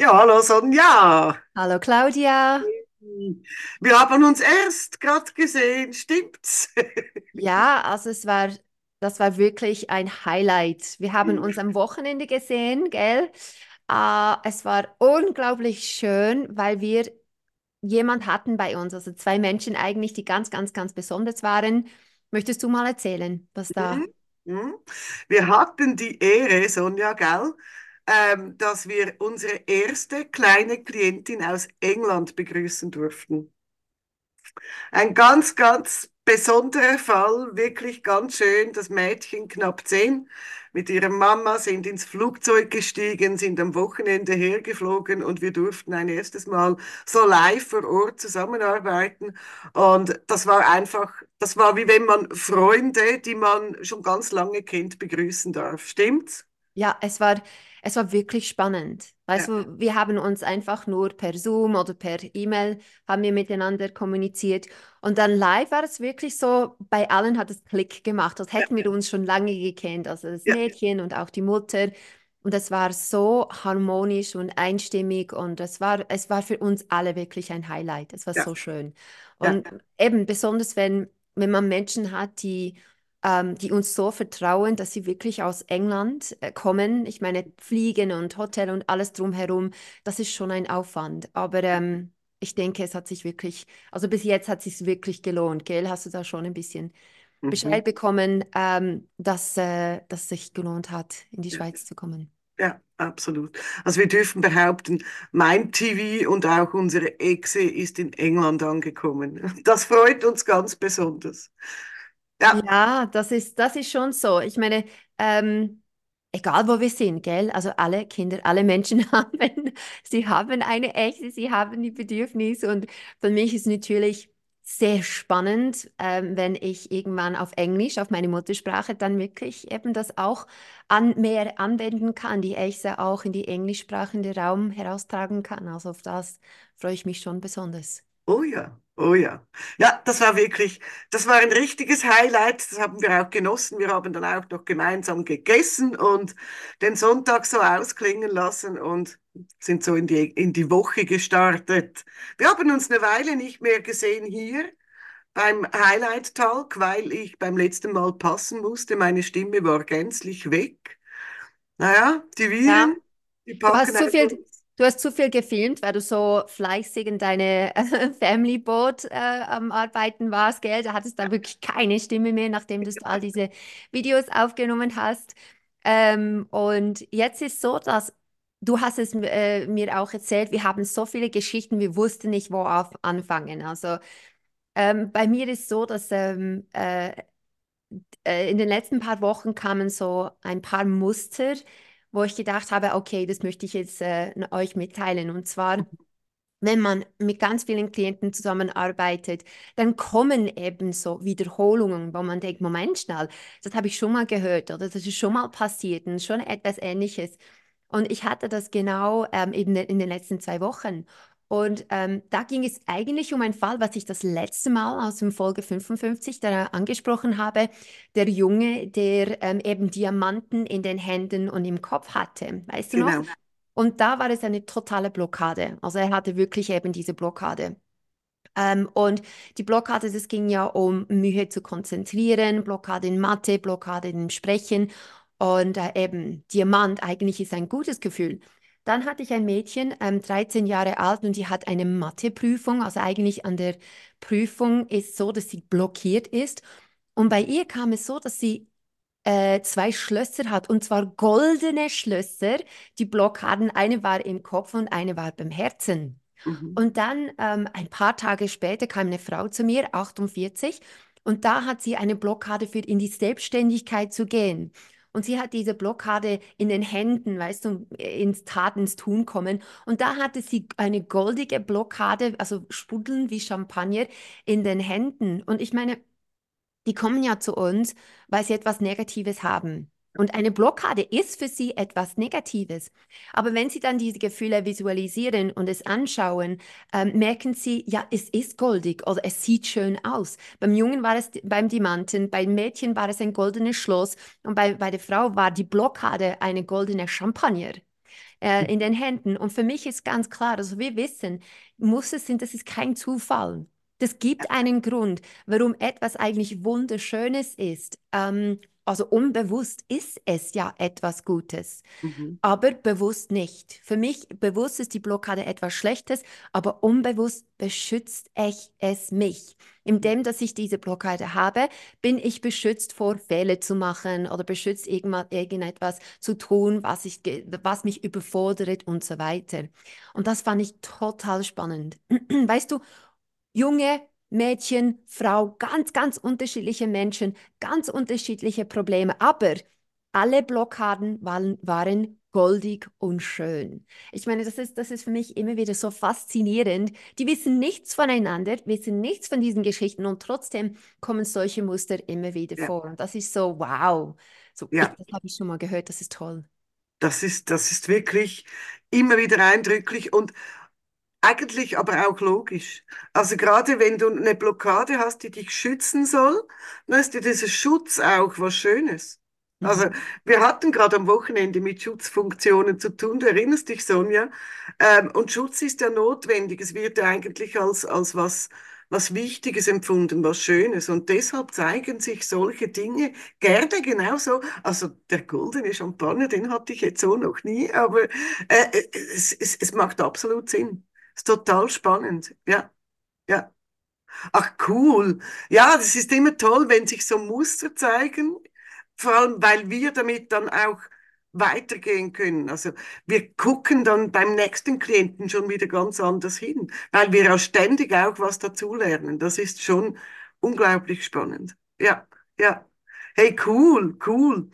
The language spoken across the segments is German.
Ja, hallo Sonja. Hallo Claudia. Wir haben uns erst gerade gesehen, stimmt's? Ja, also es war, das war wirklich ein Highlight. Wir haben uns am Wochenende gesehen, gell? Äh, es war unglaublich schön, weil wir jemand hatten bei uns, also zwei Menschen eigentlich, die ganz, ganz, ganz besonders waren. Möchtest du mal erzählen, was da? Mhm. Mhm. Wir hatten die Ehre, Sonja, gell, ähm, dass wir unsere erste kleine Klientin aus England begrüßen durften. Ein ganz, ganz besonderer Fall, wirklich ganz schön. Das Mädchen, knapp zehn, mit ihrer Mama sind ins Flugzeug gestiegen, sind am Wochenende hergeflogen und wir durften ein erstes Mal so live vor Ort zusammenarbeiten. Und das war einfach, das war wie wenn man Freunde, die man schon ganz lange kennt, begrüßen darf. Stimmt's? Ja, es war, es war wirklich spannend. Weißt Ja, du, wir haben uns einfach nur per Zoom oder per E-Mail haben wir miteinander kommuniziert. Und dann live war es wirklich so, bei allen hat es Klick gemacht, als ja, hätten wir uns schon lange gekannt. Also das ja, Mädchen und auch die Mutter. Und es war so harmonisch und einstimmig und es war, es war für uns alle wirklich ein Highlight. Es war ja, so schön. ja, Und eben besonders, wenn, wenn man Menschen hat, die ähm, die uns so vertrauen, dass sie wirklich aus England äh, kommen. Ich meine, Fliegen und Hotel und alles drumherum, das ist schon ein Aufwand. Aber ähm, ich denke, es hat sich wirklich, also bis jetzt hat es sich wirklich gelohnt, gell? Hast du da schon ein bisschen mhm, Bescheid bekommen, ähm, dass äh, dass es sich gelohnt hat, in die ja. Schweiz zu kommen? Ja, absolut. Also wir dürfen behaupten, mein TV und auch unsere Exe ist in England angekommen. Das freut uns ganz besonders. Ja, Ja, das ist, das ist schon so. Ich meine, ähm, egal wo wir sind, gell? Also alle Kinder, alle Menschen haben, sie haben eine echte, sie haben die Bedürfnisse und für mich ist natürlich sehr spannend, ähm, wenn ich irgendwann auf Englisch, auf meine Muttersprache, dann wirklich eben das auch an, mehr anwenden kann, die Echte auch in die englischsprachige Raum heraustragen kann. Also auf das freue ich mich schon besonders. Oh ja, oh ja. Ja, das war wirklich, das war ein richtiges Highlight. Das haben wir auch genossen. Wir haben dann auch noch gemeinsam gegessen und den Sonntag so ausklingen lassen und sind so in die, in die Woche gestartet. Wir haben uns eine Weile nicht mehr gesehen hier. beim Highlight Talk, weil ich beim letzten Mal passen musste. Meine Stimme war gänzlich weg. Naja, die Ja. Viren, die Du packen hast zu einfach. viel, du hast zu viel gefilmt, weil du so fleißig in deine äh, Family Boat äh, am Arbeiten warst, gell? Da hattest du wirklich keine Stimme mehr, nachdem du all diese Videos aufgenommen hast. Ähm, und jetzt ist so, dass du hast es äh, mir auch erzählt, wir haben so viele Geschichten, wir wussten nicht, wo auf anfangen. Also ähm, bei mir ist so, dass ähm, äh, äh, in den letzten paar Wochen kamen so ein paar Muster, wo ich gedacht habe, okay, das möchte ich jetzt äh, euch mitteilen. Und zwar, wenn man mit ganz vielen Klienten zusammenarbeitet, dann kommen eben so Wiederholungen, wo man denkt, Moment schnell, das habe ich schon mal gehört oder das ist schon mal passiert und schon etwas Ähnliches. Und ich hatte das genau ähm, eben in den letzten zwei Wochen. Und ähm, da ging es eigentlich um einen Fall, was ich das letzte Mal aus dem Folge 55 da angesprochen habe. Der Junge, der ähm, eben Diamanten in den Händen und im Kopf hatte. Weißt du noch? Genau. Und da war es eine totale Blockade. Also er hatte wirklich eben diese Blockade. Ähm, und die Blockade, das ging ja um Mühe zu konzentrieren, Blockade in Mathe, Blockade in Sprechen und äh, eben Diamant, eigentlich ist ein gutes Gefühl. Dann hatte ich ein Mädchen, ähm, 13 Jahre alt, und die hat eine Matheprüfung. Also eigentlich an der Prüfung ist so, dass sie blockiert ist. Und bei ihr kam es so, dass sie äh, zwei Schlösser hat, und zwar goldene Schlösser. Die Blockaden, eine war im Kopf und eine war beim Herzen. Mhm. Und dann ähm, ein paar Tage später kam eine Frau zu mir, 48, und da hat sie eine Blockade für in die Selbstständigkeit zu gehen. Und sie hat diese Blockade in den Händen, weißt du, ins Tat, ins Tun kommen. Und da hatte sie eine goldige Blockade, also sprudeln wie Champagner in den Händen. Und ich meine, die kommen ja zu uns, weil sie etwas Negatives haben. Und eine Blockade ist für sie etwas Negatives. Aber wenn sie dann diese Gefühle visualisieren und es anschauen, ähm, merken sie, ja, es ist goldig oder es sieht schön aus. Beim Jungen war es beim Diamanten, beim Mädchen war es ein goldenes Schloss und bei, bei der Frau war die Blockade eine goldene Champagner. äh, in den Händen. Und für mich ist ganz klar, also wir wissen, muss es sind, das ist kein Zufall. Das gibt einen Grund, warum etwas eigentlich Wunderschönes ist. Ähm, also unbewusst ist es ja etwas Gutes, Mhm. aber bewusst nicht. Für mich bewusst ist die Blockade etwas Schlechtes, aber unbewusst beschützt ich es mich. Indem, dass ich diese Blockade habe, bin ich beschützt vor Fehler zu machen oder beschützt irgendetwas zu tun, was, ich, was mich überfordert und so weiter. Und das fand ich total spannend. Weißt du, junge Mädchen, Frau, ganz, ganz unterschiedliche Menschen, ganz unterschiedliche Probleme, aber alle Blockaden waren, waren goldig und schön. Ich meine, das ist, das ist für mich immer wieder so faszinierend. Die wissen nichts voneinander, wissen nichts von diesen Geschichten und trotzdem kommen solche Muster immer wieder Ja. vor. Und das ist so, wow. So, Ja. das habe ich schon mal gehört, das ist toll. Das ist, das ist wirklich immer wieder eindrücklich und eigentlich aber auch logisch. Also gerade wenn du eine Blockade hast, die dich schützen soll, dann ist dir dieser Schutz auch was Schönes. Also Mhm. wir hatten gerade am Wochenende mit Schutzfunktionen zu tun, du erinnerst dich, Sonja. Ähm, und Schutz ist ja notwendig. Es wird ja eigentlich als, als was, was Wichtiges empfunden, was Schönes. Und deshalb zeigen sich solche Dinge gerne genauso. Also der goldene Champagner, den hatte ich jetzt so noch nie, aber äh, es, es, es macht absolut Sinn. Ist total spannend. Ja, ja. Ach, cool. Ja, das ist immer toll, wenn sich so Muster zeigen, vor allem, weil wir damit dann auch weitergehen können. Also wir gucken dann beim nächsten Klienten schon wieder ganz anders hin, weil wir auch ständig auch was dazulernen. Das ist schon unglaublich spannend. Ja, ja. Hey, cool, cool.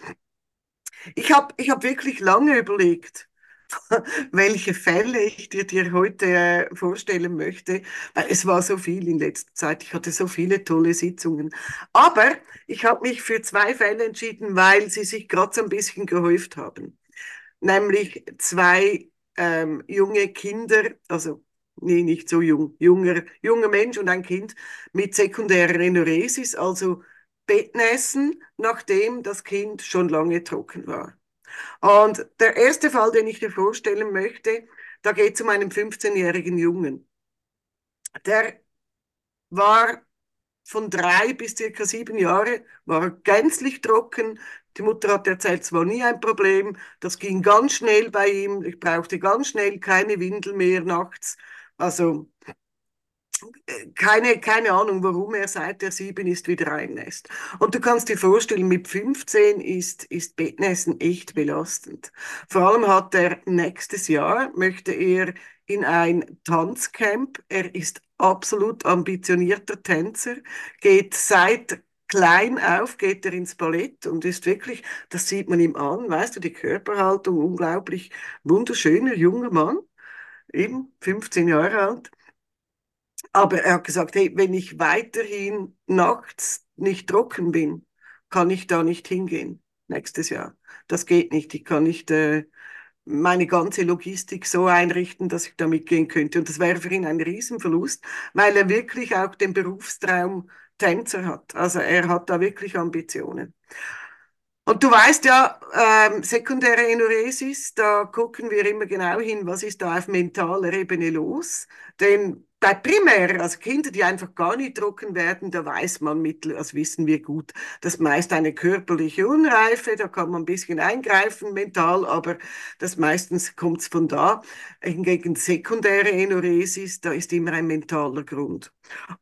Ich habe ich hab wirklich lange überlegt, welche Fälle ich dir, dir heute äh, vorstellen möchte, weil es war so viel in letzter Zeit. Ich hatte so viele tolle Sitzungen. Aber ich habe mich für zwei Fälle entschieden, weil sie sich gerade so ein bisschen gehäuft haben. Nämlich zwei ähm, junge Kinder, also nee, nicht so jung, junger, junger Mensch und ein Kind mit sekundärer Enuresis, also Bettnässen, nachdem das Kind schon lange trocken war. Und der erste Fall, den ich dir vorstellen möchte, da geht es um einen 15-jährigen Jungen. Der war von drei bis circa sieben Jahre, war gänzlich trocken. Die Mutter hat erzählt, es war nie ein Problem. Das ging ganz schnell bei ihm. Ich brauchte ganz schnell keine Windel mehr nachts. Also keine, keine Ahnung, warum er seit der sieben ist wieder einnässt. Und du kannst dir vorstellen, mit 15 ist, ist Bettnässen echt belastend. Vor allem hat er nächstes Jahr, möchte er in ein Tanzcamp. Er ist absolut ambitionierter Tänzer, geht seit klein auf, geht er ins Ballett und ist wirklich, das sieht man ihm an, weißt du, die Körperhaltung, unglaublich wunderschöner junger Mann, eben 15 Jahre alt. Aber er hat gesagt, hey, wenn ich weiterhin nachts nicht trocken bin, kann ich da nicht hingehen nächstes Jahr. Das geht nicht. Ich kann nicht äh, meine ganze Logistik so einrichten, dass ich da mitgehen könnte. Und das wäre für ihn ein Riesenverlust, weil er wirklich auch den Berufstraum Tänzer hat. Also er hat da wirklich Ambitionen. Und du weißt ja, ähm, sekundäre Enuresis, da gucken wir immer genau hin, was ist da auf mentaler Ebene los. Denn bei primär, also Kinder, die einfach gar nicht trocken werden, da weiß man mittel, das wissen wir gut, das ist meist eine körperliche Unreife, da kann man ein bisschen eingreifen mental, aber das meistens kommt es von da. Hingegen sekundäre Enuresis, da ist immer ein mentaler Grund.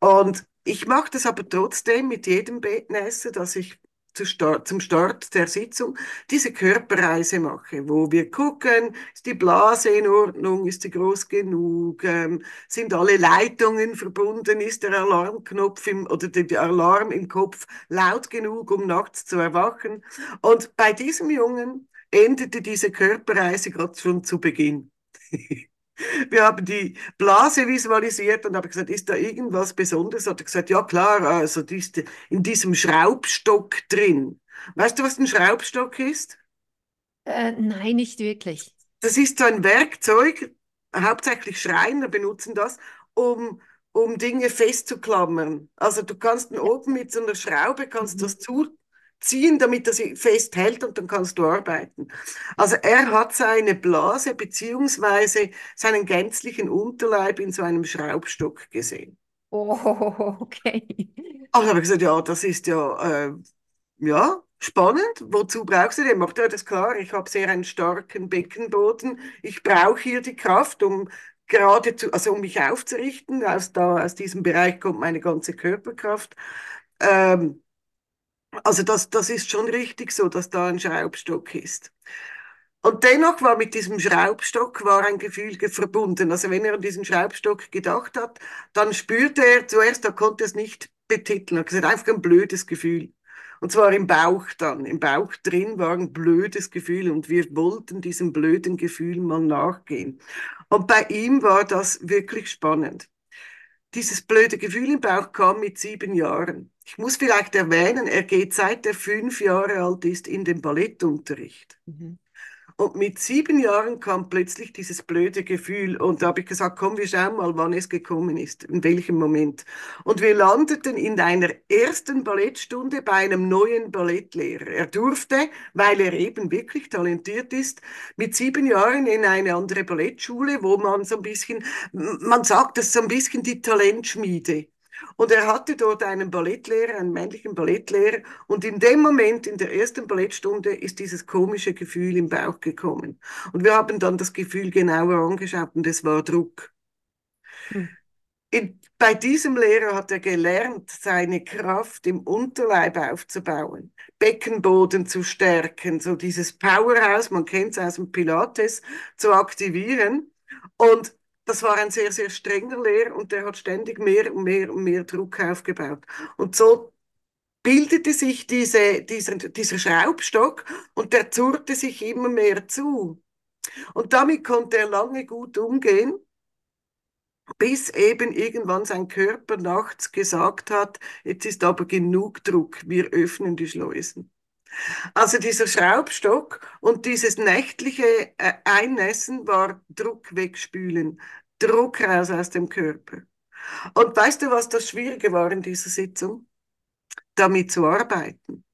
Und ich mache das aber trotzdem mit jedem Bettnässer, dass ich zu Start, zum Start der Sitzung diese Körperreise mache, wo wir gucken, ist die Blase in Ordnung, ist sie groß genug, ähm, sind alle Leitungen verbunden, ist der Alarmknopf im, oder der Alarm im Kopf laut genug, um nachts zu erwachen. Und bei diesem Jungen endete diese Körperreise gerade schon zu Beginn. Wir haben die Blase visualisiert und habe gesagt, ist da irgendwas Besonderes? Hat er gesagt, ja klar, also die ist in diesem Schraubstock drin. Weißt du, was ein Schraubstock ist? Äh, nein, nicht wirklich. Das ist so ein Werkzeug, hauptsächlich Schreiner benutzen das, um, um Dinge festzuklammern. Also du kannst oben mit so einer Schraube kannst Mhm. das zu, ziehen, damit er sie festhält und dann kannst du arbeiten. Also er hat seine Blase beziehungsweise seinen gänzlichen Unterleib in so einem Schraubstock gesehen. Oh, okay. Also habe ich gesagt, ja, das ist ja, äh, ja, spannend. Wozu brauchst du den? Macht er das klar? Ich habe sehr einen starken Beckenboden. Ich brauche hier die Kraft, um gerade zu, also um mich aufzurichten. Aus, da, aus diesem Bereich kommt meine ganze Körperkraft. Ähm, also das, das ist schon richtig so, dass da ein Schraubstock ist. Und dennoch war mit diesem Schraubstock war ein Gefühl verbunden. Also wenn er an diesen Schraubstock gedacht hat, dann spürte er zuerst, er konnte es nicht betiteln. Er hat gesagt, einfach ein blödes Gefühl. Und zwar im Bauch dann. Im Bauch drin war ein blödes Gefühl und wir wollten diesem blöden Gefühl mal nachgehen. Und bei ihm war das wirklich spannend. Dieses blöde Gefühl im Bauch kam mit sieben Jahren. Ich muss vielleicht erwähnen, er geht seit er fünf Jahre alt ist in den Ballettunterricht. Mhm. Und mit sieben Jahren kam plötzlich dieses blöde Gefühl. Und da habe ich gesagt, komm, wir schauen mal, wann es gekommen ist, in welchem Moment. Und wir landeten in einer ersten Ballettstunde bei einem neuen Ballettlehrer. Er durfte, weil er eben wirklich talentiert ist, mit sieben Jahren in eine andere Ballettschule, wo man so ein bisschen, man sagt, das ist so ein bisschen die Talentschmiede. Und er hatte dort einen Ballettlehrer, einen männlichen Ballettlehrer. Und in dem Moment, in der ersten Ballettstunde, ist dieses komische Gefühl im Bauch gekommen. Und wir haben dann das Gefühl genauer angeschaut und es war Druck. Hm. In, bei diesem Lehrer hat er gelernt, seine Kraft im Unterleib aufzubauen, Beckenboden zu stärken, so dieses Powerhouse, man kennt es aus dem Pilates, zu aktivieren. Und das war ein sehr, sehr strenger Lehrer und der hat ständig mehr und mehr und mehr Druck aufgebaut. Und so bildete sich diese, dieser, dieser Schraubstock und der zurrte sich immer mehr zu. Und damit konnte er lange gut umgehen, bis eben irgendwann sein Körper nachts gesagt hat, jetzt ist aber genug Druck, wir öffnen die Schleusen. Also dieser Schraubstock und dieses nächtliche äh, Einnässen war Druck wegspülen, Druck raus aus dem Körper. Und weißt du, was das Schwierige war in dieser Sitzung? Damit zu arbeiten.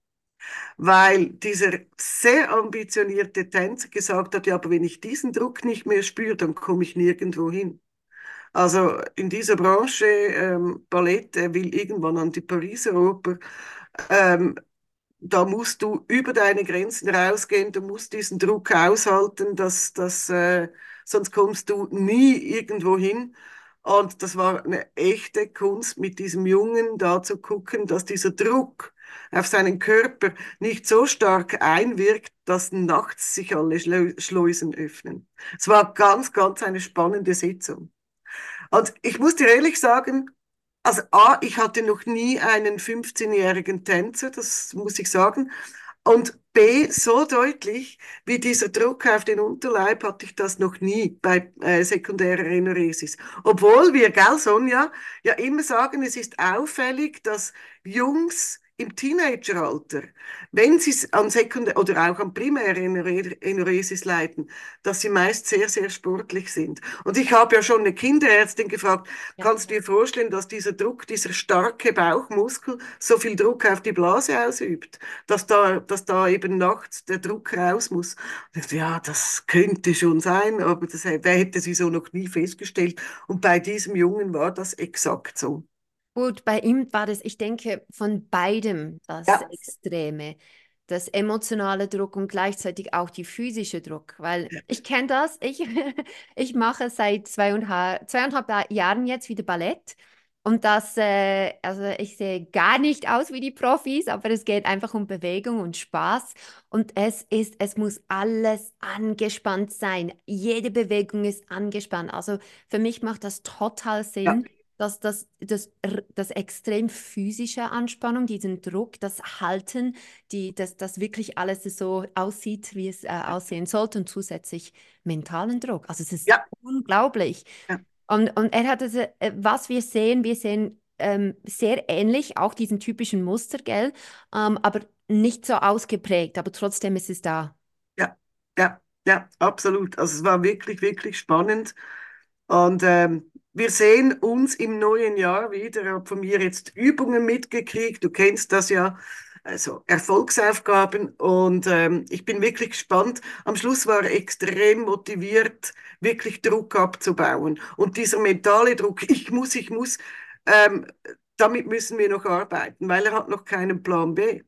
Weil dieser sehr ambitionierte Tänzer gesagt hat, ja, aber wenn ich diesen Druck nicht mehr spüre, dann komme ich nirgendwo hin. Also in dieser Branche ähm, Ballett, er will irgendwann an die Pariser Oper, ähm, da musst du über deine Grenzen rausgehen, du musst diesen Druck aushalten, dass, dass, äh, sonst kommst du nie irgendwo hin. Und das war eine echte Kunst, mit diesem Jungen da zu gucken, dass dieser Druck auf seinen Körper nicht so stark einwirkt, dass nachts sich alle Schleusen öffnen. Es war ganz, ganz eine spannende Sitzung. Und ich muss dir ehrlich sagen, also A, ich hatte noch nie einen 15-jährigen Tänzer, das muss ich sagen. Und B, so deutlich wie dieser Druck auf den Unterleib hatte ich das noch nie bei äh, sekundärer Enuresis. Obwohl wir, gell, Sonja, ja immer sagen, es ist auffällig, dass Jungs im Teenageralter, wenn sie es an Sekundär- oder auch an Primärenuresis leiden, dass sie meist sehr, sehr sportlich sind. Und ich habe ja schon eine Kinderärztin gefragt, ja. kannst du dir vorstellen, dass dieser Druck, dieser starke Bauchmuskel so viel Druck auf die Blase ausübt, dass da, dass da eben nachts der Druck raus muss? Dachte, ja, das könnte schon sein, aber das hätte sie so noch nie festgestellt. Und bei diesem Jungen war das exakt so. Gut, bei ihm war das, ich denke, von beidem das ja. Extreme. Das emotionale Druck und gleichzeitig auch die physische Druck, weil ja. ich kenne das, ich, ich mache seit zweieinhalb, zweieinhalb Jahren jetzt wieder Ballett und das, äh, also ich sehe gar nicht aus wie die Profis, aber es geht einfach um Bewegung und Spaß. Und es ist, es muss alles angespannt sein. Jede Bewegung ist angespannt. Also für mich macht das total Sinn. Ja dass das, das, das extrem physische Anspannung, diesen Druck, das Halten, die, dass das wirklich alles so aussieht, wie es äh, aussehen sollte und zusätzlich mentalen Druck. Also es ist ja. unglaublich. Ja. Und, und er hat, also, was wir sehen, wir sehen ähm, sehr ähnlich, auch diesen typischen Muster, gell? Ähm, aber nicht so ausgeprägt, aber trotzdem ist es da. Ja, ja, ja, absolut. Also es war wirklich, wirklich spannend. Und ähm, wir sehen uns im neuen Jahr wieder. Ich habe von mir jetzt Übungen mitgekriegt. Du kennst das ja. also Erfolgsaufgaben und ähm, ich bin wirklich gespannt. Am Schluss war er extrem motiviert, wirklich Druck abzubauen. Und dieser mentale Druck, ich muss, ich muss, ähm, damit müssen wir noch arbeiten, weil er hat noch keinen Plan B.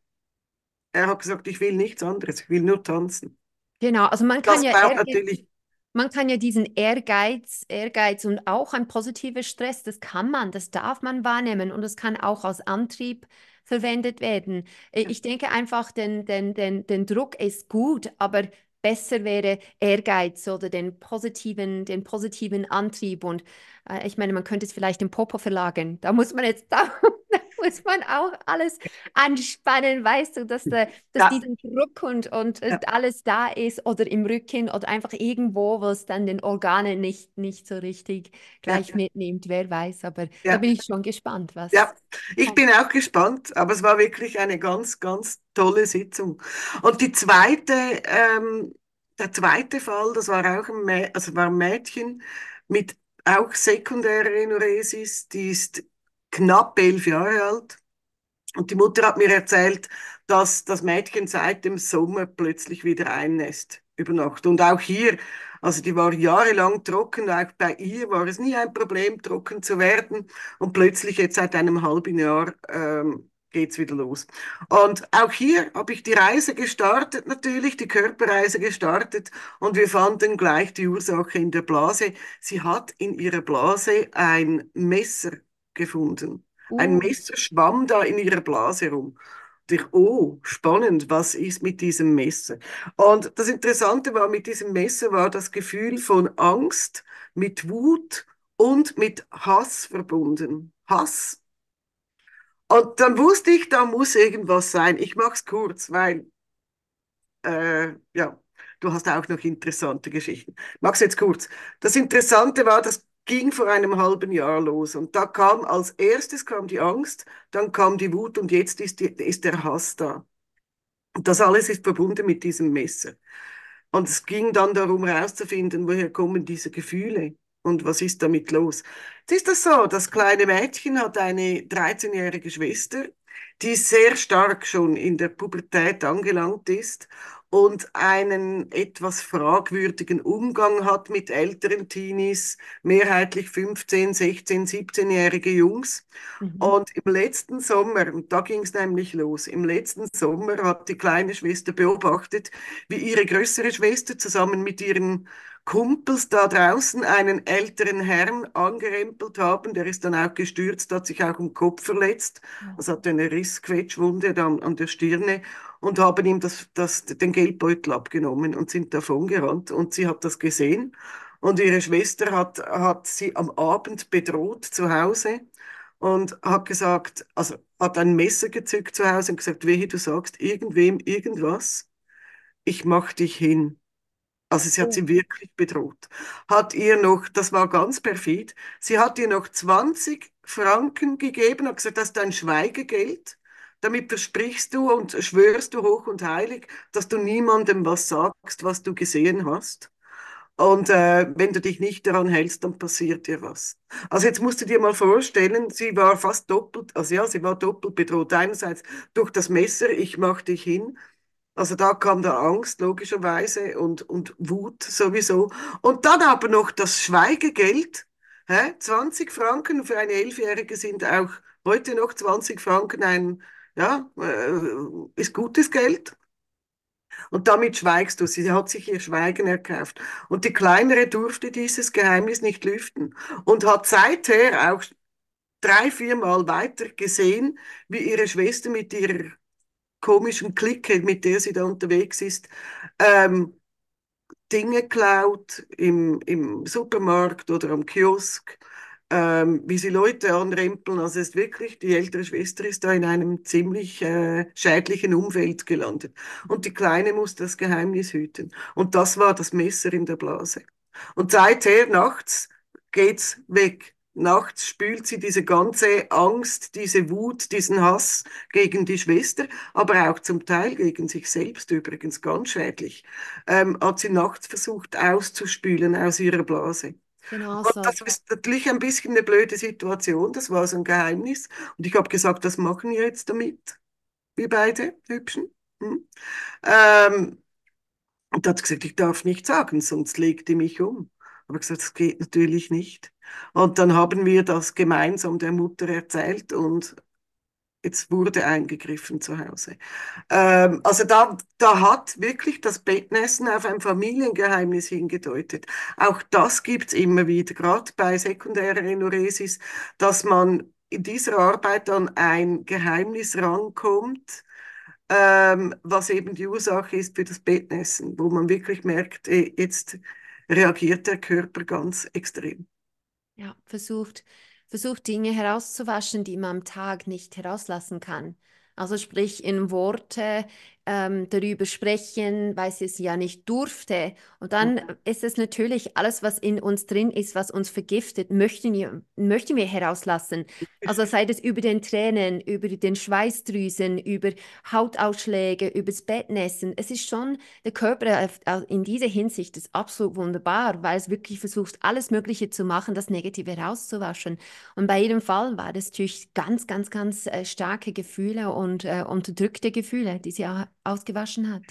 Er hat gesagt, ich will nichts anderes, ich will nur tanzen. Genau, also man kann Das ja Ehrgeiz, natürlich, man kann ja diesen Ehrgeiz, Ehrgeiz und auch ein positiver Stress, das kann man, das darf man wahrnehmen und es kann auch als Antrieb verwendet werden. Äh, Ich denke einfach, den, den, den, den Druck ist gut, aber besser wäre Ehrgeiz oder den positiven, den positiven Antrieb. Und ich meine, man könnte es vielleicht im Popo verlagern. Da muss man jetzt, da, da muss man auch alles anspannen, weißt du, dass, der, dass ja, dieser Druck und, und äh, ja, alles da ist oder im Rücken oder einfach irgendwo, wo es dann den Organen nicht, nicht so richtig ja, gleich mitnimmt, wer weiß. Aber da ja. bin ich schon gespannt, was. Ja, ich bin auch gespannt, aber es war wirklich eine ganz, ganz tolle Sitzung. Und die zweite, ähm, der zweite Fall, das war auch ein, Mä also war ein Mädchen mit auch sekundärer Enuresis, die ist knapp elf Jahre alt. Und die Mutter hat mir erzählt, dass das Mädchen seit dem Sommer plötzlich wieder einnässt über Nacht. Und auch hier, also die war jahrelang trocken, auch bei ihr war es nie ein Problem, trocken zu werden. Und plötzlich jetzt seit einem halben Jahr ähm, geht's wieder los. Und auch hier habe ich die Reise gestartet, natürlich, die Körperreise gestartet. Und wir fanden gleich die Ursache in der Blase. Sie hat in ihrer Blase ein Messer gefunden. Ein Uh, Messer schwamm da in ihrer Blase rum. Und ich, oh, spannend, was ist mit diesem Messer? Und das Interessante war, mit diesem Messer war das Gefühl von Angst, mit Wut und mit Hass verbunden. Hass. Und dann wusste ich, da muss irgendwas sein. Ich mach's kurz, weil äh, ja, du hast auch noch interessante Geschichten. Mach's jetzt kurz. Das Interessante war, das ging vor einem halben Jahr los und da kam als erstes kam die Angst, dann kam die Wut und jetzt ist, die, ist der Hass da. Und das alles ist verbunden mit diesem Messer. Und es ging dann darum herauszufinden, woher kommen diese Gefühle und was ist damit los. Jetzt ist das so, das kleine Mädchen hat eine 13-jährige Schwester, die sehr stark schon in der Pubertät angelangt ist und einen etwas fragwürdigen Umgang hat mit älteren Teenies, mehrheitlich 15, 16, 17-jährige Jungs. mhm. Und im letzten Sommer, und da ging es nämlich los, im letzten Sommer hat die kleine Schwester beobachtet, wie ihre größere Schwester zusammen mit ihren Kumpels da draußen einen älteren Herrn angerempelt haben. Der ist dann auch gestürzt, hat sich auch im Kopf verletzt, also hat eine Rissquetschwunde da an, an der Stirne und haben ihm das, das, den Geldbeutel abgenommen und sind davongerannt. Und sie hat das gesehen. Und ihre Schwester hat, hat sie am Abend bedroht zu Hause und hat gesagt, also hat ein Messer gezückt zu Hause und gesagt, wehe, du sagst irgendwem irgendwas, ich mach dich hin. Also sie hat sie wirklich bedroht. Hat ihr noch, das war ganz perfid, sie hat ihr noch 20 Franken gegeben, hat gesagt, das ist dein Schweigegeld. Damit versprichst du und schwörst du hoch und heilig, dass du niemandem was sagst, was du gesehen hast. Und äh, wenn du dich nicht daran hältst, dann passiert dir was. Also jetzt musst du dir mal vorstellen, sie war fast doppelt, also ja, sie war doppelt bedroht. Einerseits durch das Messer, ich mach dich hin. Also da kam da Angst, logischerweise, und, und Wut sowieso. Und dann aber noch das Schweigegeld. Hä? 20 Franken für eine Elfjährige sind auch heute noch 20 Franken ein, ja, äh, ist gutes Geld. Und damit schweigst du. Sie hat sich ihr Schweigen erkauft. Und die Kleinere durfte dieses Geheimnis nicht lüften und hat seither auch drei, viermal weiter gesehen, wie ihre Schwester mit ihrer komischen Clique, mit der sie da unterwegs ist, ähm, Dinge klaut im, im Supermarkt oder am Kiosk, ähm, wie sie Leute anrempeln. Also ist wirklich, die ältere Schwester ist da in einem ziemlich äh, schädlichen Umfeld gelandet. Und die Kleine muss das Geheimnis hüten. Und das war das Messer in der Blase. Und seither nachts geht's weg. Nachts spült sie diese ganze Angst, diese Wut, diesen Hass gegen die Schwester, aber auch zum Teil gegen sich selbst übrigens ganz schädlich, ähm, hat sie nachts versucht auszuspülen aus ihrer Blase. Genau Und so. das ist natürlich ein bisschen eine blöde Situation, das war so ein Geheimnis. Und ich habe gesagt, was machen wir jetzt damit? wie beide Hübschen. Hm. Ähm, und hat gesagt, ich darf nicht sagen, sonst legt die mich um. Aber gesagt, das geht natürlich nicht. Und dann haben wir das gemeinsam der Mutter erzählt und jetzt wurde eingegriffen zu Hause. Ähm, also da, da hat wirklich das Bettnässen auf ein Familiengeheimnis hingedeutet. Auch das gibt's immer wieder, gerade bei sekundärer Enuresis, dass man in dieser Arbeit an ein Geheimnis rankommt, ähm, was eben die Ursache ist für das Bettnässen, wo man wirklich merkt, eh, jetzt reagiert der Körper ganz extrem. Ja, versucht, versucht Dinge herauszuwaschen, die man am Tag nicht herauslassen kann. Also sprich in Worte ähm, darüber sprechen, weil sie es ja nicht durfte. Und dann ist es natürlich alles, was in uns drin ist, was uns vergiftet, möchten wir, möchten wir herauslassen. Also sei das über den Tränen, über den Schweißdrüsen, über Hautausschläge, über das Bettnässen. Es ist schon, der Körper in dieser Hinsicht ist absolut wunderbar, weil es wirklich versucht, alles Mögliche zu machen, das Negative herauszuwaschen. Und bei jedem Fall war das natürlich ganz, ganz, ganz äh, starke Gefühle und äh, unterdrückte Gefühle, die sie auch ausgewaschen hat.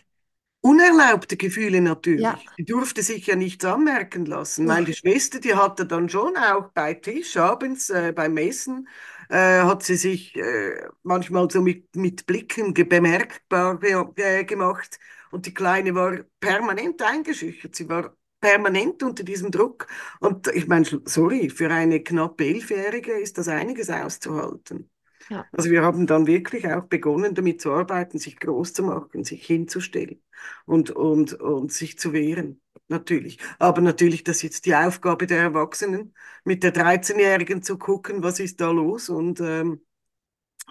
Unerlaubte Gefühle natürlich. Ja. Die durfte sich ja nichts anmerken lassen. Meine Schwester, die hatte dann schon auch bei Tisch abends äh, beim Essen, äh, hat sie sich äh, manchmal so mit, mit Blicken bemerkbar ge gemacht. Und die Kleine war permanent eingeschüchtert. Sie war permanent unter diesem Druck. Und ich meine, sorry, für eine knappe Elfjährige ist das einiges auszuhalten. Ja. Also wir haben dann wirklich auch begonnen, damit zu arbeiten, sich groß zu machen, sich hinzustellen und, und, und sich zu wehren. Natürlich. Aber natürlich, das ist jetzt die Aufgabe der Erwachsenen, mit der 13-Jährigen zu gucken, was ist da los und ähm,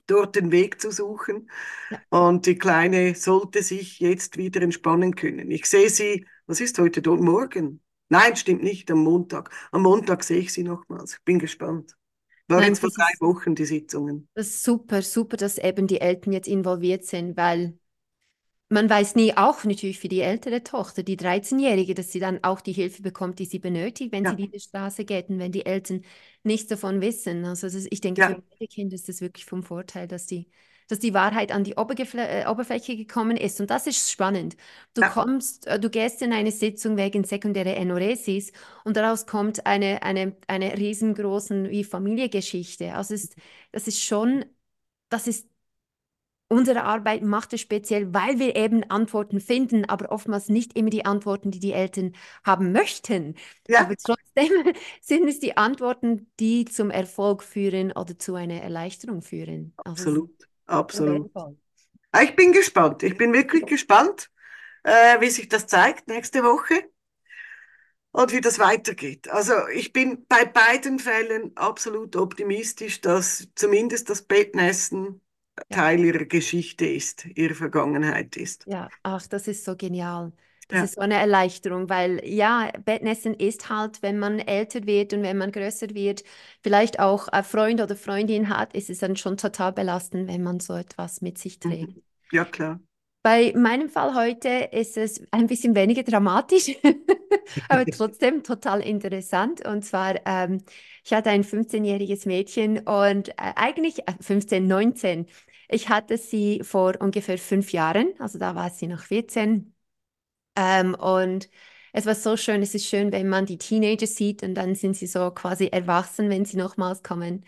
dort den Weg zu suchen. Ja. Und die Kleine sollte sich jetzt wieder entspannen können. Ich sehe sie, was ist heute dort? Morgen? Nein, stimmt nicht, am Montag. Am Montag sehe ich sie nochmals. Ich bin gespannt. War jetzt vor drei Wochen die Sitzungen. Das ist super, super, dass eben die Eltern jetzt involviert sind, weil man weiß nie, auch natürlich für die ältere Tochter, die 13-Jährige, dass sie dann auch die Hilfe bekommt, die sie benötigt, wenn Ja. sie diese Straße geht und wenn die Eltern nichts davon wissen. Also ist, ich denke, Ja. für beide Kinder ist das wirklich vom Vorteil, dass die, dass die Wahrheit an die Obergefl äh, Oberfläche gekommen ist. Und das ist spannend. Du Ja. kommst, äh, du gehst in eine Sitzung wegen sekundärer Enuresis und daraus kommt eine, eine, eine riesengroßen wie Familiengeschichte. Also ist, das ist schon, das ist Unsere Arbeit macht es speziell, weil wir eben Antworten finden, aber oftmals nicht immer die Antworten, die die Eltern haben möchten. Ja. Aber trotzdem sind es die Antworten, die zum Erfolg führen oder zu einer Erleichterung führen. Also Absolut, absolut. Ah, Ich bin gespannt. Ich bin wirklich gespannt, äh, wie sich das zeigt nächste Woche und wie das weitergeht. Also ich bin bei beiden Fällen absolut optimistisch, dass zumindest das Bettnässen Teil ihrer Geschichte ist, ihrer Vergangenheit ist. Ja, ach, das ist so genial. Das Ja. ist so eine Erleichterung, weil ja, Bettnässen ist halt, wenn man älter wird und wenn man größer wird, vielleicht auch ein Freund oder Freundin hat, ist es dann schon total belastend, wenn man so etwas mit sich trägt. Mhm. Ja, klar. Bei meinem Fall heute ist es ein bisschen weniger dramatisch, aber trotzdem total interessant. Und zwar, ähm, ich hatte ein 15-jähriges Mädchen und äh, eigentlich äh, 15, 19. Ich hatte sie vor ungefähr fünf Jahren, also da war sie noch 14. Ähm, und es war so schön, es ist schön, wenn man die Teenager sieht und dann sind sie so quasi erwachsen, wenn sie nochmals kommen.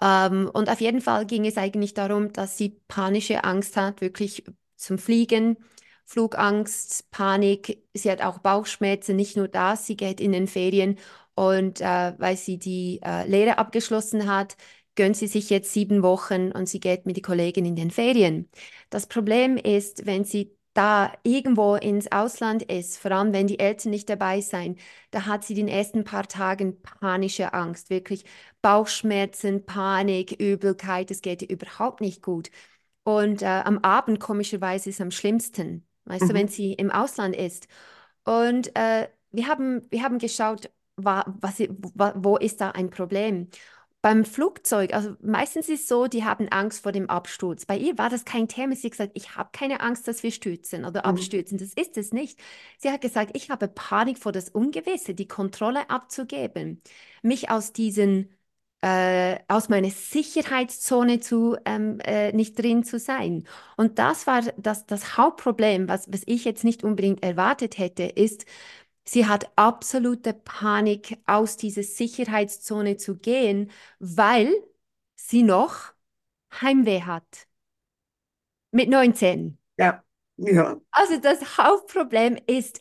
Ähm, und auf jeden Fall ging es eigentlich darum, dass sie panische Angst hat, wirklich zum Fliegen, Flugangst, Panik. Sie hat auch Bauchschmerzen, nicht nur das, sie geht in den Ferien und äh, weil sie die äh, Lehre abgeschlossen hat, gönnt sie sich jetzt sieben Wochen und sie geht mit die Kollegin in den Ferien. Das Problem ist, wenn sie da irgendwo ins Ausland ist, vor allem wenn die Eltern nicht dabei sein, da hat sie den ersten paar Tagen panische Angst, wirklich Bauchschmerzen, Panik, Übelkeit, es geht ihr überhaupt nicht gut. Und äh, am Abend komischerweise ist es am schlimmsten, weißt du, Mhm. wenn sie im Ausland ist. Und äh, wir haben, wir haben geschaut, wa, was, wa, wo ist da ein Problem? Beim Flugzeug, also meistens ist es so, die haben Angst vor dem Absturz. Bei ihr war das kein Thema. Sie hat gesagt, ich habe keine Angst, dass wir stürzen oder Mhm. abstürzen. Das ist es nicht. Sie hat gesagt, ich habe Panik vor das Ungewisse, die Kontrolle abzugeben, mich aus diesen äh, aus meiner Sicherheitszone zu, ähm, äh, nicht drin zu sein. Und das war das, das Hauptproblem, was, was ich jetzt nicht unbedingt erwartet hätte, ist, sie hat absolute Panik, aus dieser Sicherheitszone zu gehen, weil sie noch Heimweh hat. Mit 19. Ja, ja. Also das Hauptproblem ist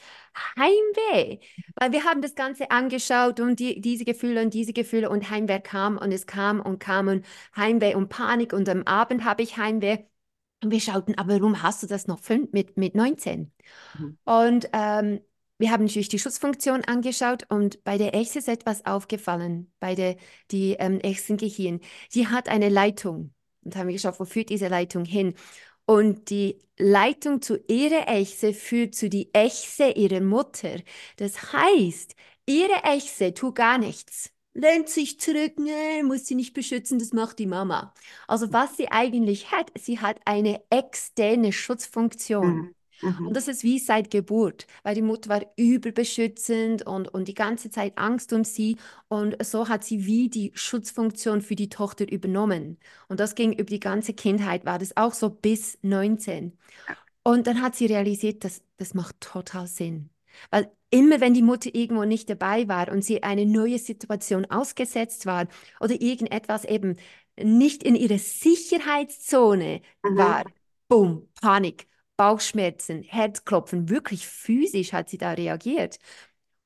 Heimweh, weil wir haben das Ganze angeschaut und die, diese Gefühle und diese Gefühle und Heimweh kam und es kam und kam und Heimweh und Panik und am Abend habe ich Heimweh. Und wir schauten, aber warum hast du das noch fünf, mit, mit 19? Mhm. Und ähm, wir haben natürlich die Schutzfunktion angeschaut und bei der Echse ist etwas aufgefallen, bei der die ähm, Echsengehirn. Die hat eine Leitung und haben wir geschaut, wo führt diese Leitung hin? Und die Leitung zu ihrer Echse führt zu die Echse ihrer Mutter. Das heißt, ihre Echse tut gar nichts. Lehnt sich zurück, ne, muss sie nicht beschützen, das macht die Mama. Also was sie eigentlich hat, sie hat eine externe Schutzfunktion. Mhm. Mhm. Und das ist wie seit Geburt, weil die Mutter war überbeschützend und, und die ganze Zeit Angst um sie. Und so hat sie wie die Schutzfunktion für die Tochter übernommen. Und das ging über die ganze Kindheit, war das auch so bis 19. Und dann hat sie realisiert, dass das macht total Sinn. Weil immer wenn die Mutter irgendwo nicht dabei war und sie eine neue Situation ausgesetzt war oder irgendetwas eben nicht in ihrer Sicherheitszone Mhm. war, boom, Panik. Bauchschmerzen, Herzklopfen, wirklich physisch hat sie da reagiert.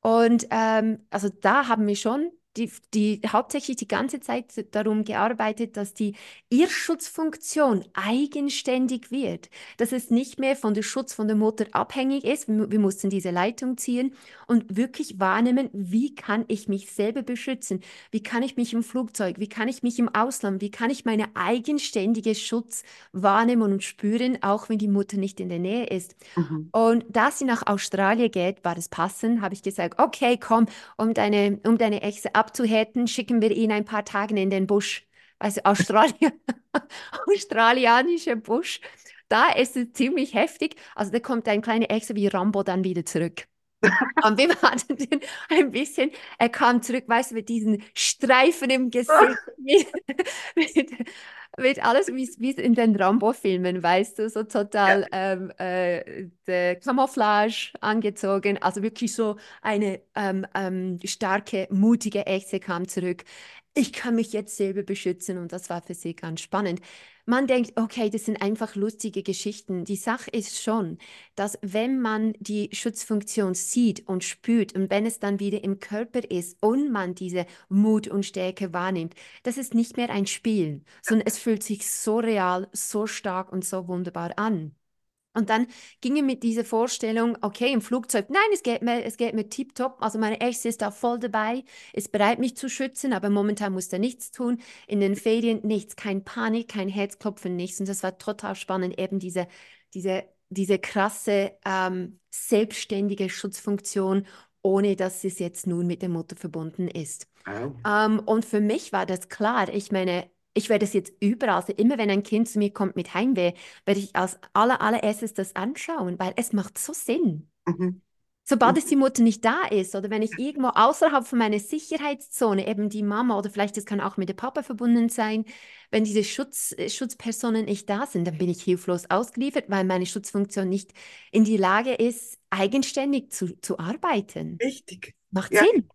Und ähm, also da haben wir schon die, die hauptsächlich die ganze Zeit darum gearbeitet, dass die Irrschutzfunktion eigenständig wird, dass es nicht mehr von der Schutz von der Mutter abhängig ist. Wir, wir mussten diese Leitung ziehen und wirklich wahrnehmen, wie kann ich mich selber beschützen? Wie kann ich mich im Flugzeug? Wie kann ich mich im Ausland? Wie kann ich meine eigenständige Schutz wahrnehmen und spüren, auch wenn die Mutter nicht in der Nähe ist? Mhm. Und da sie nach Australien geht, war das passend, habe ich gesagt, okay, komm, um deine, um deine Echse abzuhärten, schicken wir ihn ein paar Tage in den Busch. Also Australien, australianischer Busch, da ist es ziemlich heftig. Also da kommt ein kleiner Echse wie Rambo dann wieder zurück. Und wir hatten den ein bisschen, er kam zurück, weißt du, mit diesen Streifen im Gesicht, mit, mit, mit alles wie wie es in den Rambo-Filmen, weißt du, so total ähm, äh, der Camouflage angezogen, also wirklich so eine ähm, ähm, starke, mutige Echse kam zurück. Ich kann mich jetzt selber beschützen und das war für sie ganz spannend. Man denkt, okay, das sind einfach lustige Geschichten. Die Sache ist schon, dass wenn man die Schutzfunktion sieht und spürt und wenn es dann wieder im Körper ist und man diese Mut und Stärke wahrnimmt, das ist nicht mehr ein Spiel, sondern es fühlt sich so real, so stark und so wunderbar an. Und dann ging er mit dieser Vorstellung, okay, im Flugzeug, nein, es geht mir, es geht mir tiptop. Also meine Ex ist da voll dabei, ist bereit, mich zu schützen, aber momentan muss er nichts tun. In den Ferien nichts, kein Panik, kein Herzklopfen, nichts. Und das war total spannend, eben diese, diese, diese krasse, ähm, selbstständige Schutzfunktion, ohne dass es jetzt nun mit der Mutter verbunden ist. Wow. Ähm, und für mich war das klar. Ich meine, ich werde es jetzt überall, also immer wenn ein Kind zu mir kommt mit Heimweh, werde ich als aller, allererstes das anschauen, weil es macht so Sinn. Mhm. Sobald es die Mutter nicht da ist oder wenn ich irgendwo außerhalb von meiner Sicherheitszone, eben die Mama oder vielleicht das kann auch mit dem Papa verbunden sein, wenn diese Schutz, äh, Schutzpersonen nicht da sind, dann bin ich hilflos ausgeliefert, weil meine Schutzfunktion nicht in die Lage ist, eigenständig zu, zu arbeiten. Richtig. Macht Ja, Sinn.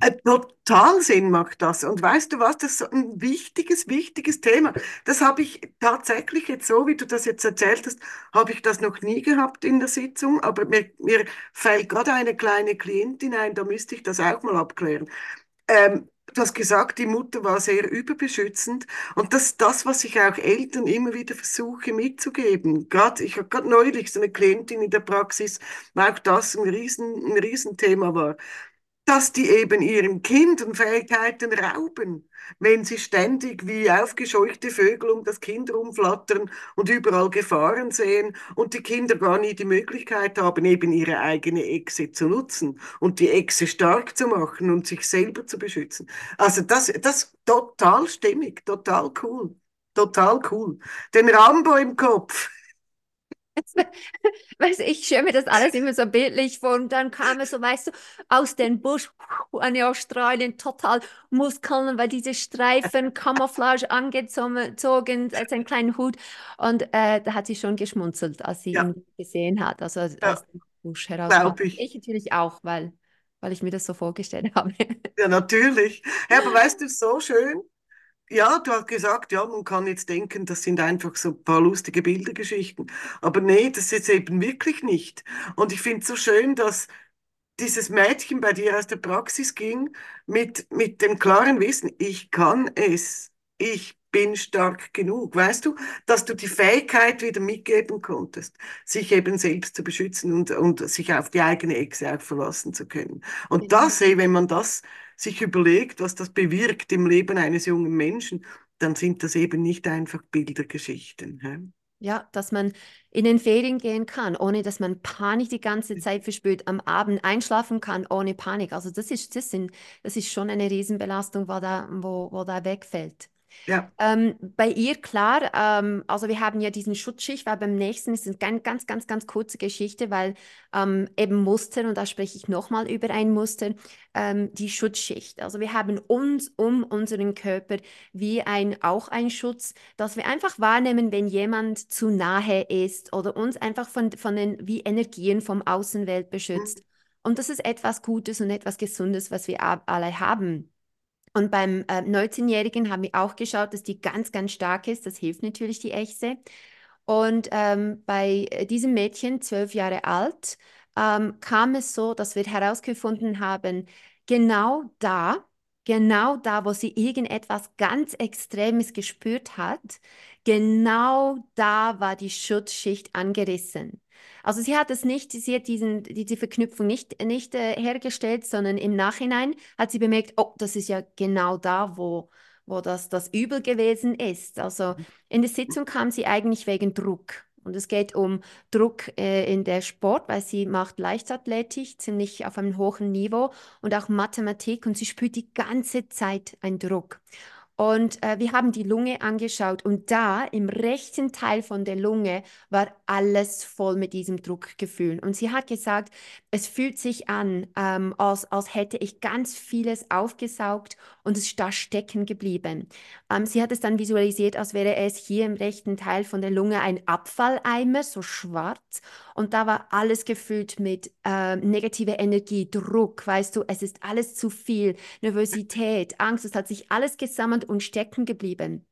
Äh, Total Sinn macht das. Und weißt du was, das ist ein wichtiges, wichtiges Thema. Das habe ich tatsächlich jetzt so, wie du das jetzt erzählt hast, habe ich das noch nie gehabt in der Sitzung. Aber mir, mir fällt gerade eine kleine Klientin ein, da müsste ich das auch mal abklären. Ähm, du hast gesagt, die Mutter war sehr überbeschützend. Und das ist das, was ich auch Eltern immer wieder versuche mitzugeben. Gerade, ich habe gerade neulich so eine Klientin in der Praxis, wo auch das ein Riesen, ein Riesenthema war dass die eben ihren Kindern Fähigkeiten rauben, wenn sie ständig wie aufgescheuchte Vögel um das Kind rumflattern und überall Gefahren sehen und die Kinder gar nie die Möglichkeit haben, eben ihre eigene Echse zu nutzen und die Echse stark zu machen und sich selber zu beschützen. Also das, das total stimmig, total cool, total cool. Den Rambo im Kopf. Weißt du, ich stelle mir das alles immer so bildlich vor und dann kam es so, weißt du, aus dem Busch eine Australien total Muskeln, weil diese Streifen Camouflage angezogen als einen kleinen Hut und äh, da hat sie schon geschmunzelt, als sie Ja, ihn gesehen hat, also ja, aus dem Busch glaube ich. Ich natürlich auch, weil, weil ich mir das so vorgestellt habe. Ja, natürlich. Ja, aber weißt du, so schön. Ja, du hast gesagt, ja, man kann jetzt denken, das sind einfach so ein paar lustige Bildergeschichten. Aber nee, das ist eben wirklich nicht. Und ich finde es so schön, dass dieses Mädchen bei dir aus der Praxis ging mit, mit dem klaren Wissen, ich kann es, ich bin stark genug. Weißt du, dass du die Fähigkeit wieder mitgeben konntest, sich eben selbst zu beschützen und, und sich auf die eigene Echse auch verlassen zu können. Und das, hey, wenn man das sich überlegt, was das bewirkt im Leben eines jungen Menschen, dann sind das eben nicht einfach Bildergeschichten. Hä? Ja, dass man in den Ferien gehen kann, ohne dass man Panik die ganze Zeit verspürt, am Abend einschlafen kann, ohne Panik. Also das ist, das sind, das ist schon eine Riesenbelastung, wo da, wo, wo da wegfällt. Ja. Ähm, bei ihr, klar, ähm, also wir haben ja diesen Schutzschicht, weil beim nächsten ist es eine ganz, ganz, ganz kurze Geschichte, weil ähm, eben Muster, und da spreche ich nochmal über ein Muster, ähm, die Schutzschicht. Also wir haben uns um unseren Körper wie ein, auch ein Schutz, dass wir einfach wahrnehmen, wenn jemand zu nahe ist oder uns einfach von, von den wie Energien vom Außenwelt beschützt. Und das ist etwas Gutes und etwas Gesundes, was wir alle haben. Und beim äh, 19-Jährigen haben wir auch geschaut, dass die ganz, ganz stark ist. Das hilft natürlich die Echse. Und ähm, bei äh, diesem Mädchen, zwölf Jahre alt, ähm, kam es so, dass wir herausgefunden haben, genau da, genau da, wo sie irgendetwas ganz Extremes gespürt hat, genau da war die Schutzschicht angerissen. Also sie hat es nicht, sie hat diesen, diese Verknüpfung nicht, nicht äh, hergestellt, sondern im Nachhinein hat sie bemerkt, oh, das ist ja genau da, wo, wo das, das Übel gewesen ist. Also in der Sitzung kam sie eigentlich wegen Druck. Und es geht um Druck äh, in der Sport, weil sie macht Leichtathletik ziemlich auf einem hohen Niveau und auch Mathematik und sie spürt die ganze Zeit einen Druck. Und äh, wir haben die Lunge angeschaut und da im rechten Teil von der Lunge war alles voll mit diesem Druckgefühl. Und sie hat gesagt, es fühlt sich an, ähm, als, als hätte ich ganz vieles aufgesaugt und es ist da stecken geblieben. Ähm, sie hat es dann visualisiert, als wäre es hier im rechten Teil von der Lunge ein Abfalleimer, so schwarz. Und da war alles gefüllt mit äh, negativer Energie, Druck, weißt du, es ist alles zu viel, Nervosität, Angst, es hat sich alles gesammelt und stecken geblieben.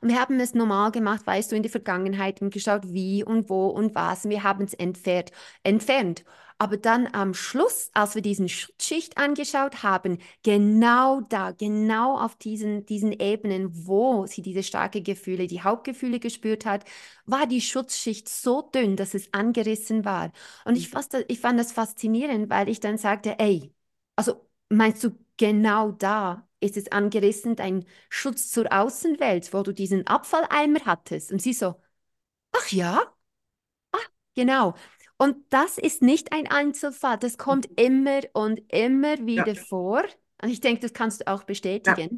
Und wir haben es normal gemacht, weißt du, in der Vergangenheit und geschaut, wie und wo und was. Und wir haben es entfernt, entfernt. Aber dann am Schluss, als wir diesen Schutzschicht angeschaut haben, genau da, genau auf diesen, diesen Ebenen, wo sie diese starken Gefühle, die Hauptgefühle gespürt hat, war die Schutzschicht so dünn, dass es angerissen war. Und ich, fast, ich fand das faszinierend, weil ich dann sagte, ey, also meinst du genau da ist es angerissen, dein Schutz zur Außenwelt, wo du diesen Abfalleimer hattest? Und sie so, ach ja, ah, genau. Und das ist nicht ein Einzelfall, das kommt immer und immer wieder Ja, vor. Und ich denke, das kannst du auch ja.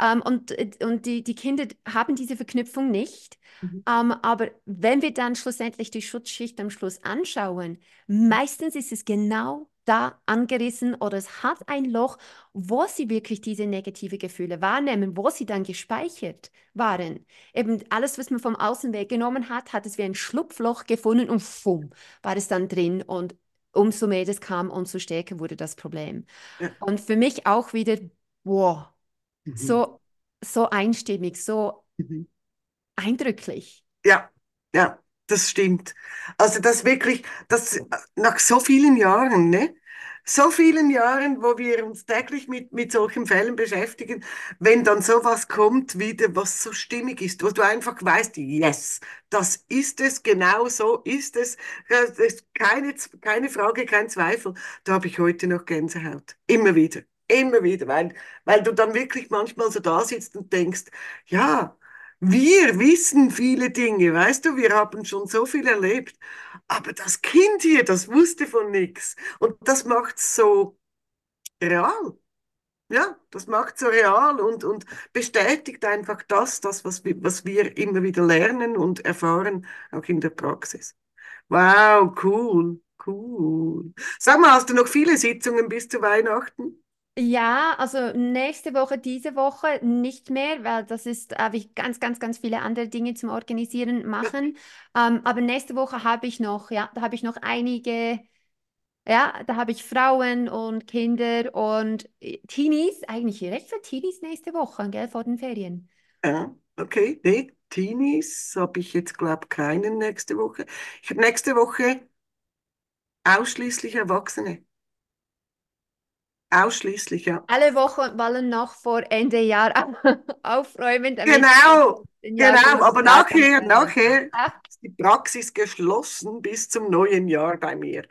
Ähm, und und die, die Kinder haben diese Verknüpfung nicht. Mhm. Ähm, aber wenn wir dann schlussendlich die Schutzschicht am Schluss anschauen, meistens ist es genau da angerissen oder es hat ein Loch, wo sie wirklich diese negative Gefühle wahrnehmen, wo sie dann gespeichert waren. Eben alles, was man vom Außenweg genommen hat, hat es wie ein Schlupfloch gefunden und fumm, war es dann drin und umso mehr das kam, umso stärker wurde das Problem. Ja. Und für mich auch wieder, wow, Mhm. so, so einstimmig, so Mhm. eindrücklich. Ja, ja, das stimmt. Also das wirklich, das nach so vielen Jahren, ne? So vielen Jahren, wo wir uns täglich mit, mit solchen Fällen beschäftigen, wenn dann sowas kommt wieder, was so stimmig ist, wo du einfach weißt, yes, das ist es, genau so ist es, das ist keine, keine Frage, kein Zweifel, da habe ich heute noch Gänsehaut. Immer wieder, immer wieder, weil, weil du dann wirklich manchmal so da sitzt und denkst, ja, wir wissen viele Dinge, weißt du, wir haben schon so viel erlebt, aber das Kind hier, das wusste von nichts und das macht so real. Ja, das macht so real und, und bestätigt einfach das, das was, was wir immer wieder lernen und erfahren, auch in der Praxis. Wow, cool, cool. Sag mal, hast du noch viele Sitzungen bis zu Weihnachten? Ja, also nächste Woche, diese Woche nicht mehr, weil das ist, habe ich ganz, ganz, ganz viele andere Dinge zum Organisieren machen. Ähm, aber nächste Woche habe ich noch, ja, da habe ich noch einige, ja, da habe ich Frauen und Kinder und äh, Teenies, eigentlich recht für Teenies nächste Woche, gell, vor den Ferien. Ja, okay. Nee, Teenies habe ich jetzt, glaube ich, keinen nächste Woche. Ich habe nächste Woche ausschließlich Erwachsene. Ausschließlich, ja. Alle Wochen wollen noch vor Ende Jahr aufräumen, Genau, genau. Aber nachher, nachher ist die Praxis geschlossen bis zum neuen Jahr bei mir.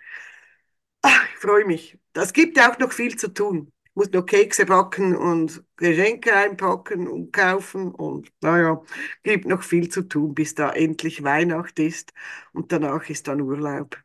Ah, ich freue mich. Das gibt ja auch noch viel zu tun. Ich muss noch Kekse backen und Geschenke einpacken und kaufen und naja, gibt noch viel zu tun, bis da endlich Weihnacht ist und danach ist dann Urlaub.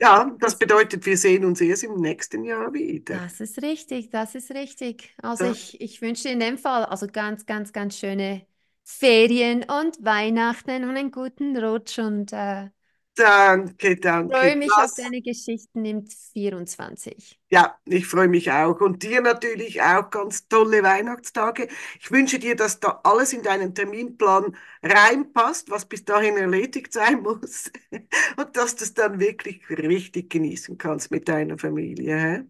Ja, das bedeutet, wir sehen uns erst im nächsten Jahr wieder. Das ist richtig, das ist richtig. Also Ja, ich, ich wünsche in dem Fall also ganz, ganz, ganz schöne Ferien und Weihnachten und einen guten Rutsch und äh, danke, freue danke. mich auf Das deine Geschichten im 24. Ja, ich freue mich auch. Und dir natürlich auch ganz tolle Weihnachtstage. Ich wünsche dir, dass da alles in deinen Terminplan reinpasst, was bis dahin erledigt sein muss. Und dass du es dann wirklich richtig genießen kannst mit deiner Familie.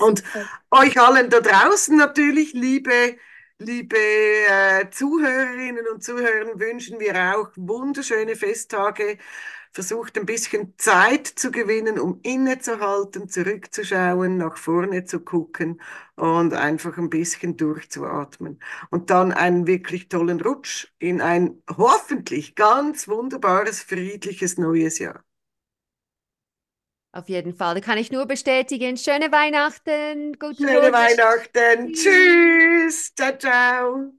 Und euch allen da draußen natürlich, liebe, liebe äh, Zuhörerinnen und Zuhörer, wünschen wir auch wunderschöne Festtage. Versucht ein bisschen Zeit zu gewinnen, um innezuhalten, zurückzuschauen, nach vorne zu gucken und einfach ein bisschen durchzuatmen. Und dann einen wirklich tollen Rutsch in ein hoffentlich ganz wunderbares, friedliches neues Jahr. Auf jeden Fall, da kann ich nur bestätigen. Schöne Weihnachten, guten Schöne Rutsch. Weihnachten. Tschüss. Tschüss. Ciao, ciao.